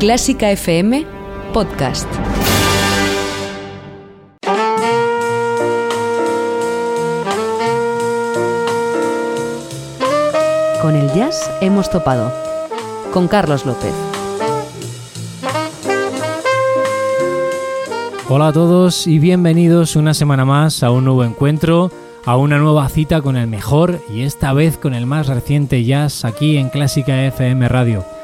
Clásica FM Podcast. Con el jazz hemos topado. Con Carlos López. Hola a todos y bienvenidos una semana más a un nuevo encuentro, a una nueva cita con el mejor y esta vez con el más reciente jazz aquí en Clásica FM Radio.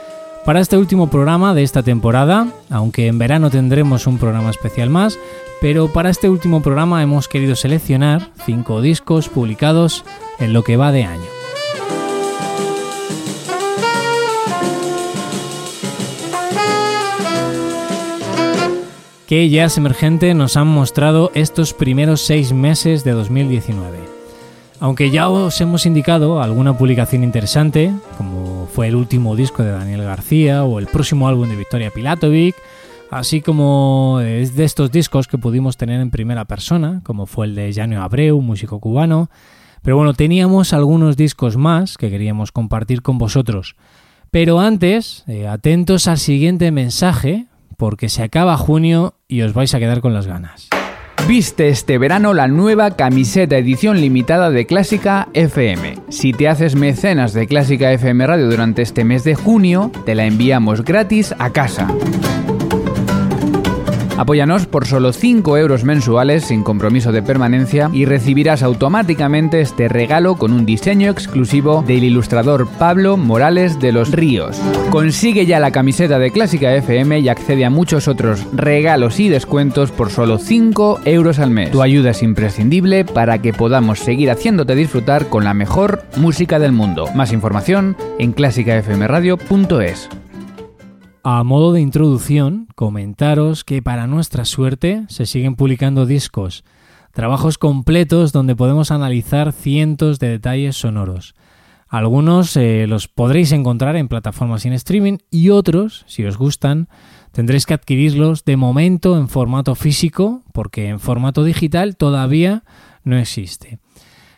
Para este último programa de esta temporada, aunque en verano tendremos un programa especial más, pero para este último programa hemos querido seleccionar cinco discos publicados en lo que va de año. que Jazz Emergente nos han mostrado estos primeros seis meses de 2019. Aunque ya os hemos indicado alguna publicación interesante, como fue el último disco de Daniel García o el próximo álbum de Victoria Pilatovic, así como de estos discos que pudimos tener en primera persona, como fue el de Janio Abreu, músico cubano, pero bueno, teníamos algunos discos más que queríamos compartir con vosotros. Pero antes, eh, atentos al siguiente mensaje, porque se acaba junio y os vais a quedar con las ganas. Viste este verano la nueva camiseta edición limitada de Clásica FM. Si te haces mecenas de Clásica FM Radio durante este mes de junio, te la enviamos gratis a casa. Apóyanos por solo 5 euros mensuales sin compromiso de permanencia y recibirás automáticamente este regalo con un diseño exclusivo del ilustrador Pablo Morales de los Ríos. Consigue ya la camiseta de Clásica FM y accede a muchos otros regalos y descuentos por solo 5 euros al mes. Tu ayuda es imprescindible para que podamos seguir haciéndote disfrutar con la mejor música del mundo. Más información en clásicafmradio.es. A modo de introducción, comentaros que para nuestra suerte se siguen publicando discos, trabajos completos donde podemos analizar cientos de detalles sonoros. Algunos eh, los podréis encontrar en plataformas en streaming y otros, si os gustan, tendréis que adquirirlos de momento en formato físico porque en formato digital todavía no existe.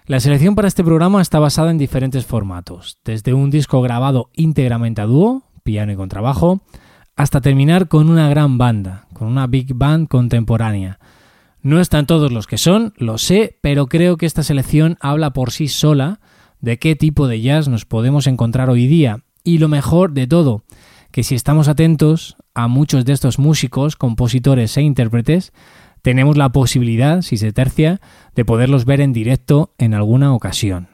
La selección para este programa está basada en diferentes formatos, desde un disco grabado íntegramente a dúo, piano y contrabajo, hasta terminar con una gran banda, con una big band contemporánea. No están todos los que son, lo sé, pero creo que esta selección habla por sí sola de qué tipo de jazz nos podemos encontrar hoy día. Y lo mejor de todo, que si estamos atentos a muchos de estos músicos, compositores e intérpretes, tenemos la posibilidad, si se tercia, de poderlos ver en directo en alguna ocasión.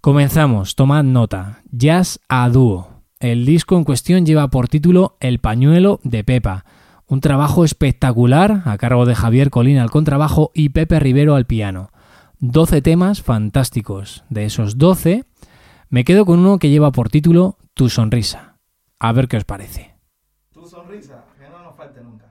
Comenzamos, tomad nota, jazz a dúo. El disco en cuestión lleva por título El pañuelo de Pepa, un trabajo espectacular a cargo de Javier Colina al contrabajo y Pepe Rivero al piano. 12 temas fantásticos. De esos 12, me quedo con uno que lleva por título Tu sonrisa. A ver qué os parece. Tu sonrisa, que no nos falte nunca.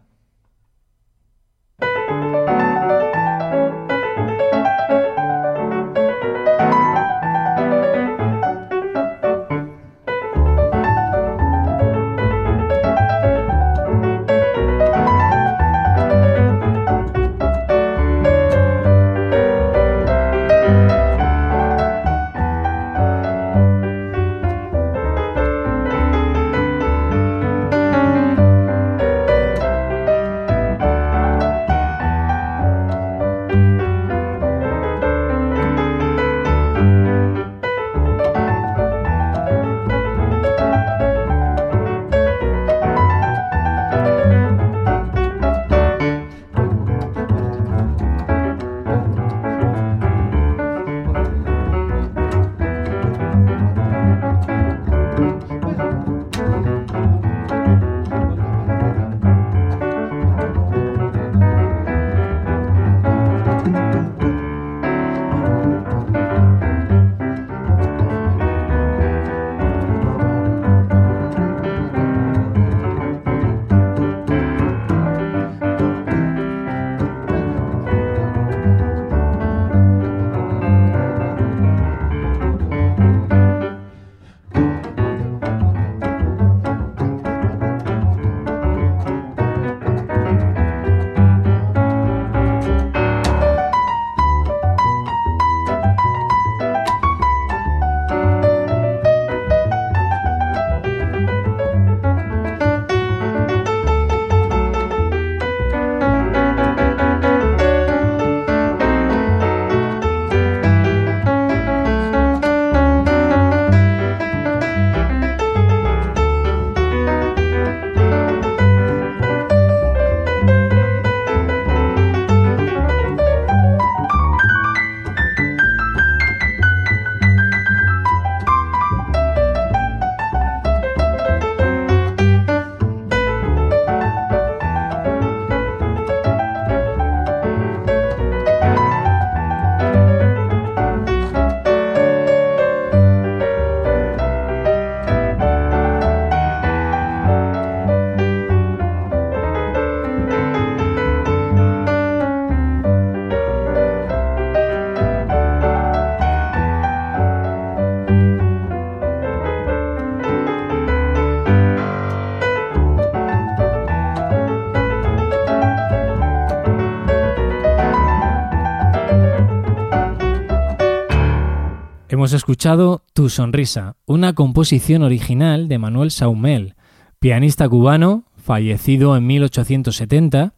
Escuchado Tu Sonrisa, una composición original de Manuel Saumel, pianista cubano, fallecido en 1870,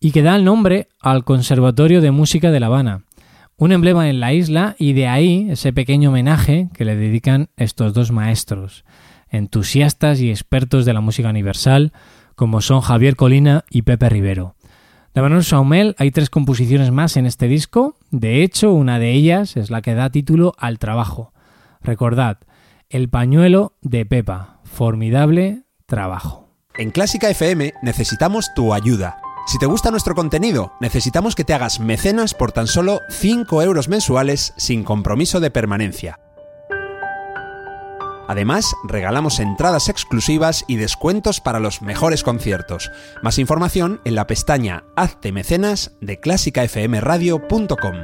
y que da el nombre al Conservatorio de Música de La Habana, un emblema en la isla y de ahí ese pequeño homenaje que le dedican estos dos maestros, entusiastas y expertos de la música universal, como son Javier Colina y Pepe Rivero. De Manuel Saumel hay tres composiciones más en este disco, de hecho una de ellas es la que da título al trabajo. Recordad, El pañuelo de Pepa, formidable trabajo. En Clásica FM necesitamos tu ayuda. Si te gusta nuestro contenido, necesitamos que te hagas mecenas por tan solo 5 euros mensuales sin compromiso de permanencia. Además, regalamos entradas exclusivas y descuentos para los mejores conciertos. Más información en la pestaña Hazte Mecenas de clásicafmradio.com.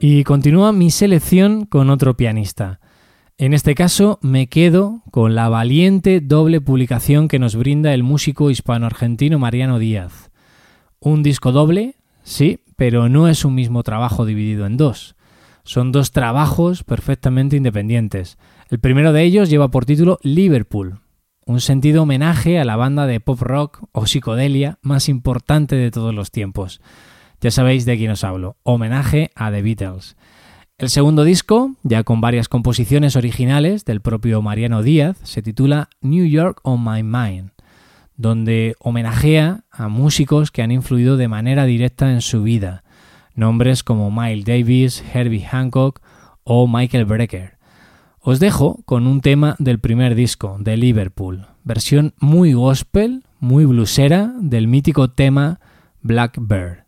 Y continúa mi selección con otro pianista. En este caso me quedo con la valiente doble publicación que nos brinda el músico hispano-argentino Mariano Díaz. Un disco doble, sí, pero no es un mismo trabajo dividido en dos. Son dos trabajos perfectamente independientes. El primero de ellos lleva por título Liverpool, un sentido homenaje a la banda de pop rock o psicodelia más importante de todos los tiempos. Ya sabéis de quién os hablo, homenaje a The Beatles. El segundo disco, ya con varias composiciones originales del propio Mariano Díaz, se titula New York on My Mind, donde homenajea a músicos que han influido de manera directa en su vida, nombres como Miles Davis, Herbie Hancock o Michael Brecker. Os dejo con un tema del primer disco, de Liverpool, versión muy gospel, muy blusera del mítico tema Blackbird.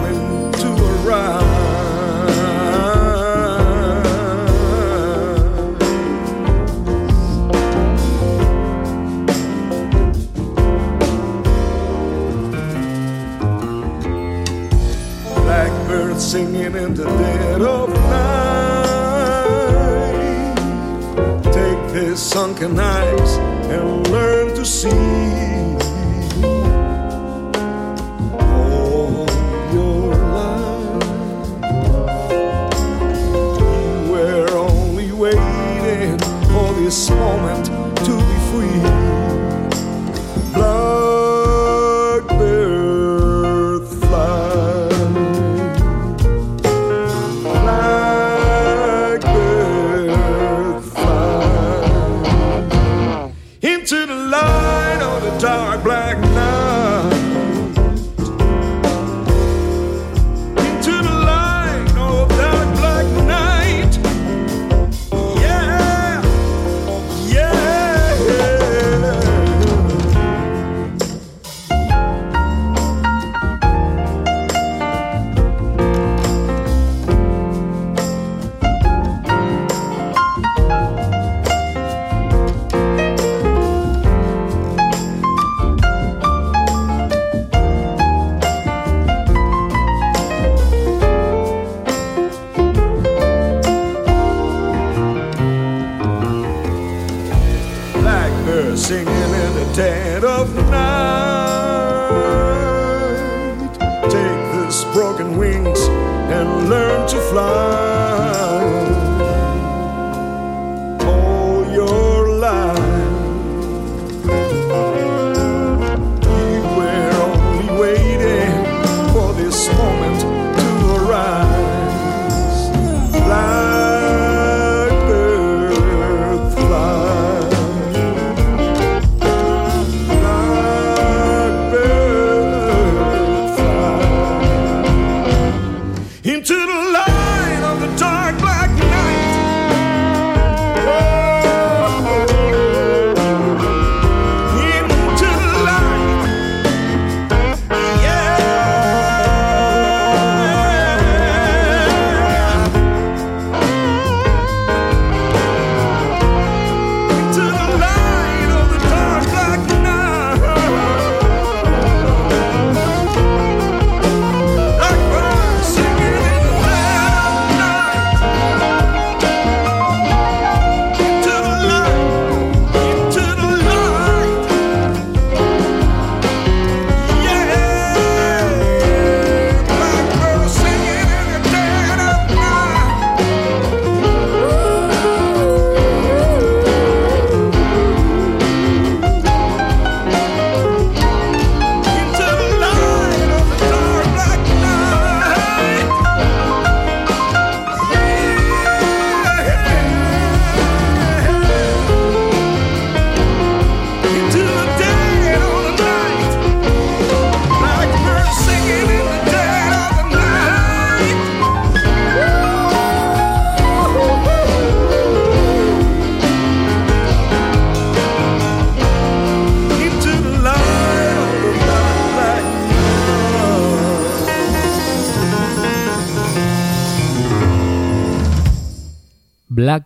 singing in the dead of night. Take these sunken eyes and learn to see. all your life. You were only waiting for this moment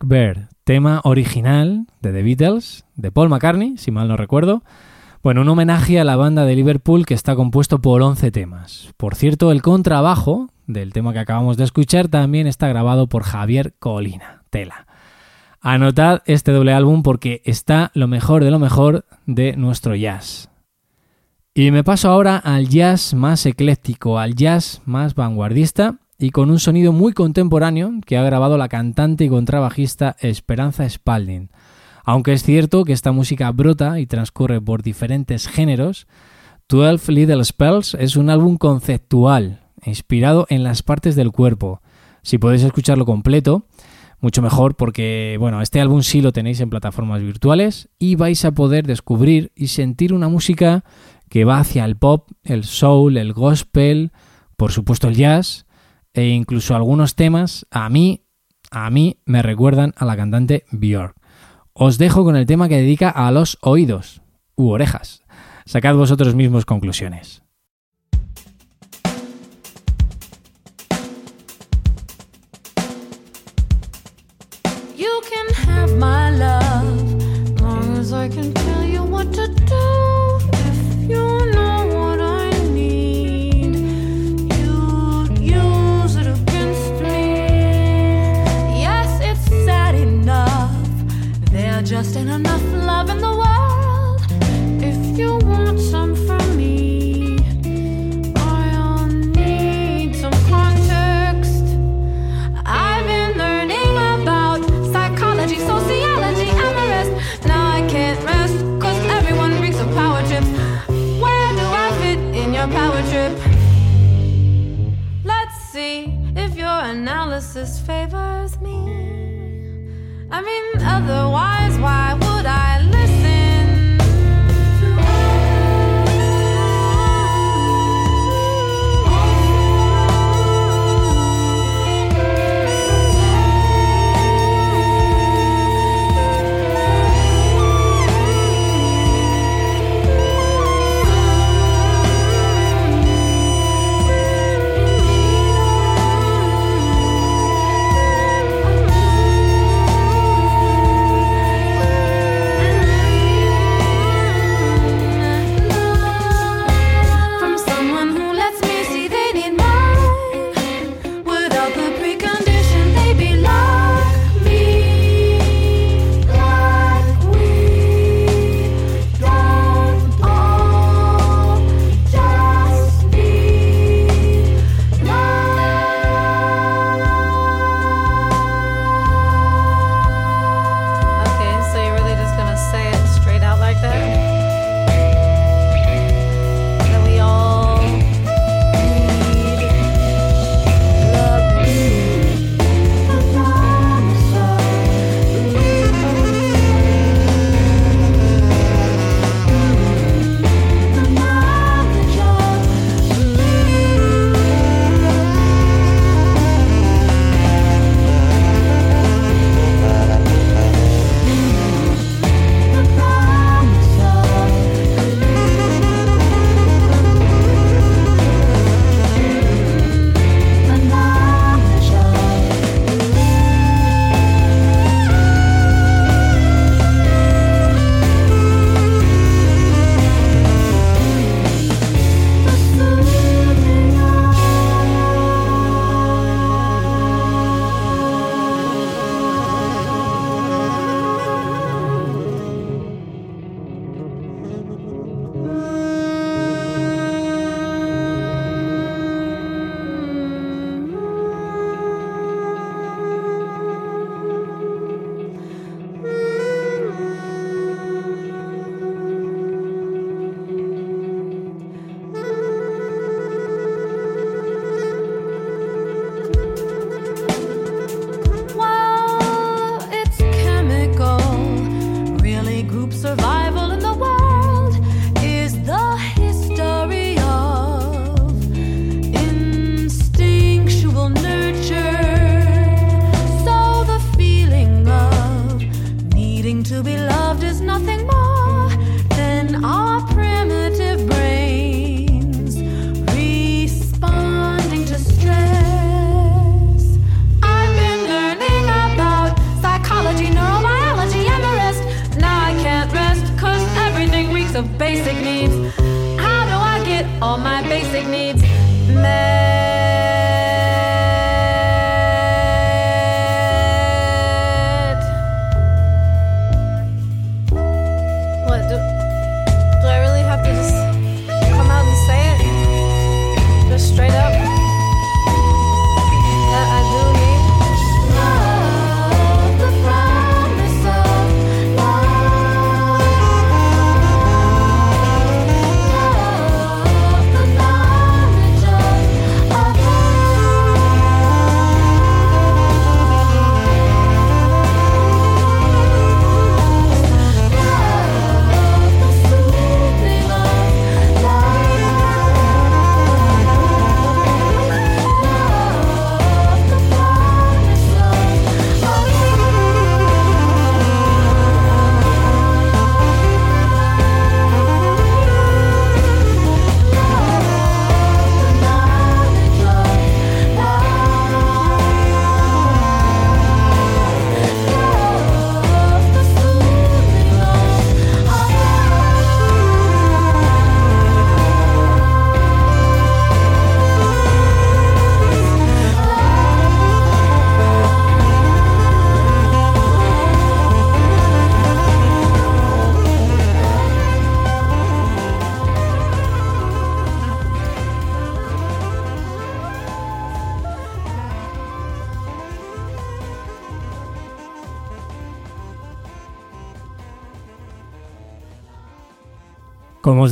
Blackbird, tema original de The Beatles, de Paul McCartney, si mal no recuerdo. Bueno, un homenaje a la banda de Liverpool que está compuesto por 11 temas. Por cierto, el contrabajo del tema que acabamos de escuchar también está grabado por Javier Colina. Tela. Anotad este doble álbum porque está lo mejor de lo mejor de nuestro jazz. Y me paso ahora al jazz más ecléctico, al jazz más vanguardista y con un sonido muy contemporáneo que ha grabado la cantante y contrabajista Esperanza Spalding. Aunque es cierto que esta música brota y transcurre por diferentes géneros, 12 Little Spells es un álbum conceptual, inspirado en las partes del cuerpo. Si podéis escucharlo completo, mucho mejor porque, bueno, este álbum sí lo tenéis en plataformas virtuales y vais a poder descubrir y sentir una música que va hacia el pop, el soul, el gospel, por supuesto el jazz e incluso algunos temas a mí, a mí me recuerdan a la cantante Björk. Os dejo con el tema que dedica a los oídos u orejas. Sacad vosotros mismos conclusiones.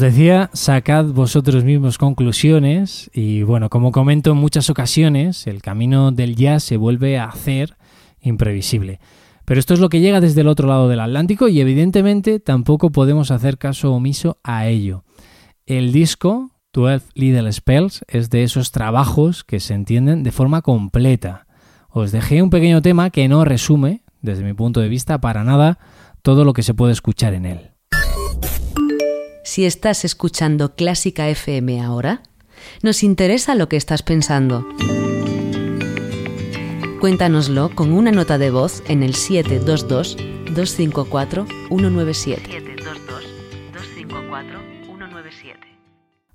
Decía, sacad vosotros mismos conclusiones y bueno, como comento en muchas ocasiones, el camino del jazz se vuelve a hacer imprevisible. Pero esto es lo que llega desde el otro lado del Atlántico y evidentemente tampoco podemos hacer caso omiso a ello. El disco 12 Little Spells es de esos trabajos que se entienden de forma completa. Os dejé un pequeño tema que no resume, desde mi punto de vista, para nada todo lo que se puede escuchar en él. Si estás escuchando Clásica FM ahora, nos interesa lo que estás pensando. Cuéntanoslo con una nota de voz en el 722-254-197.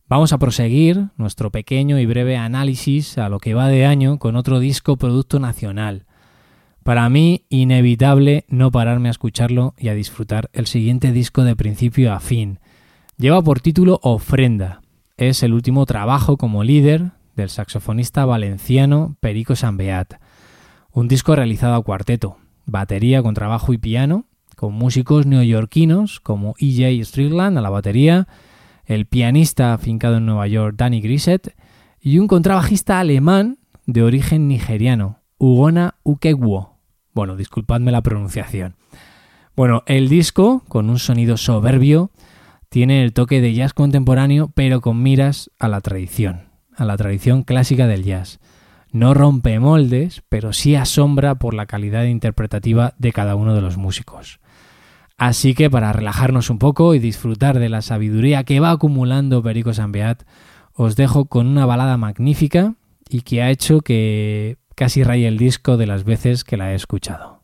Vamos a proseguir nuestro pequeño y breve análisis a lo que va de año con otro disco producto nacional. Para mí, inevitable no pararme a escucharlo y a disfrutar el siguiente disco de principio a fin. Lleva por título Ofrenda. Es el último trabajo como líder del saxofonista valenciano Perico Sambeat. Un disco realizado a cuarteto, batería con trabajo y piano, con músicos neoyorquinos como E.J. Strickland a la batería, el pianista afincado en Nueva York Danny Grisset y un contrabajista alemán de origen nigeriano, Ugona Ukegwo. Bueno, disculpadme la pronunciación. Bueno, el disco, con un sonido soberbio, tiene el toque de jazz contemporáneo, pero con miras a la tradición, a la tradición clásica del jazz. No rompe moldes, pero sí asombra por la calidad interpretativa de cada uno de los músicos. Así que para relajarnos un poco y disfrutar de la sabiduría que va acumulando Perico Sambeat, os dejo con una balada magnífica y que ha hecho que casi raye el disco de las veces que la he escuchado.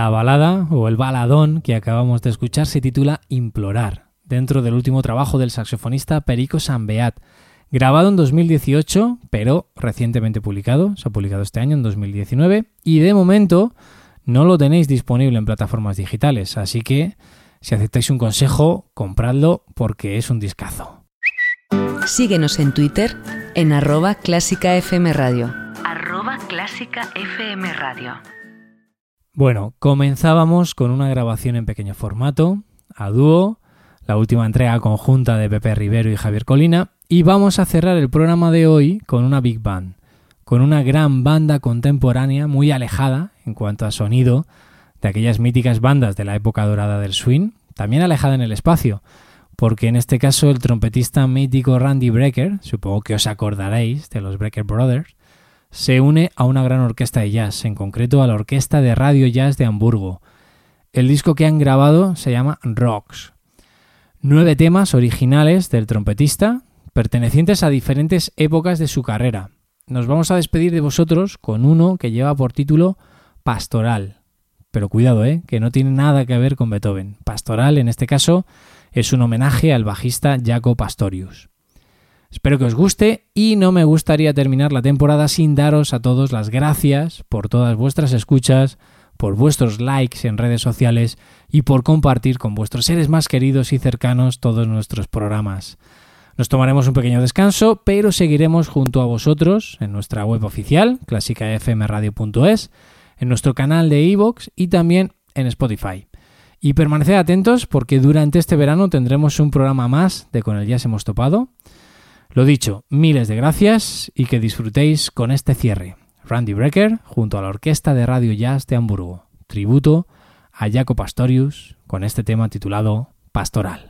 La balada o el baladón que acabamos de escuchar se titula Implorar, dentro del último trabajo del saxofonista Perico Sambeat, grabado en 2018, pero recientemente publicado, se ha publicado este año en 2019, y de momento no lo tenéis disponible en plataformas digitales, así que si aceptáis un consejo, compradlo porque es un discazo. Síguenos en Twitter en arroba clásica FM Radio. Arroba Clásica FM Radio. Bueno, comenzábamos con una grabación en pequeño formato, a dúo, la última entrega conjunta de Pepe Rivero y Javier Colina, y vamos a cerrar el programa de hoy con una big band, con una gran banda contemporánea muy alejada en cuanto a sonido de aquellas míticas bandas de la época dorada del swing, también alejada en el espacio, porque en este caso el trompetista mítico Randy Brecker, supongo que os acordaréis de los Brecker Brothers, se une a una gran orquesta de jazz, en concreto a la Orquesta de Radio Jazz de Hamburgo. El disco que han grabado se llama Rocks. Nueve temas originales del trompetista, pertenecientes a diferentes épocas de su carrera. Nos vamos a despedir de vosotros con uno que lleva por título Pastoral. Pero cuidado, ¿eh? que no tiene nada que ver con Beethoven. Pastoral, en este caso, es un homenaje al bajista Jaco Pastorius. Espero que os guste y no me gustaría terminar la temporada sin daros a todos las gracias por todas vuestras escuchas, por vuestros likes en redes sociales y por compartir con vuestros seres más queridos y cercanos todos nuestros programas. Nos tomaremos un pequeño descanso, pero seguiremos junto a vosotros en nuestra web oficial, clásicafmradio.es, en nuestro canal de iVoox y también en Spotify. Y permaneced atentos porque durante este verano tendremos un programa más de Con el Jazz hemos topado. Lo dicho, miles de gracias y que disfrutéis con este cierre. Randy Brecker junto a la Orquesta de Radio Jazz de Hamburgo. Tributo a Jaco Pastorius con este tema titulado Pastoral.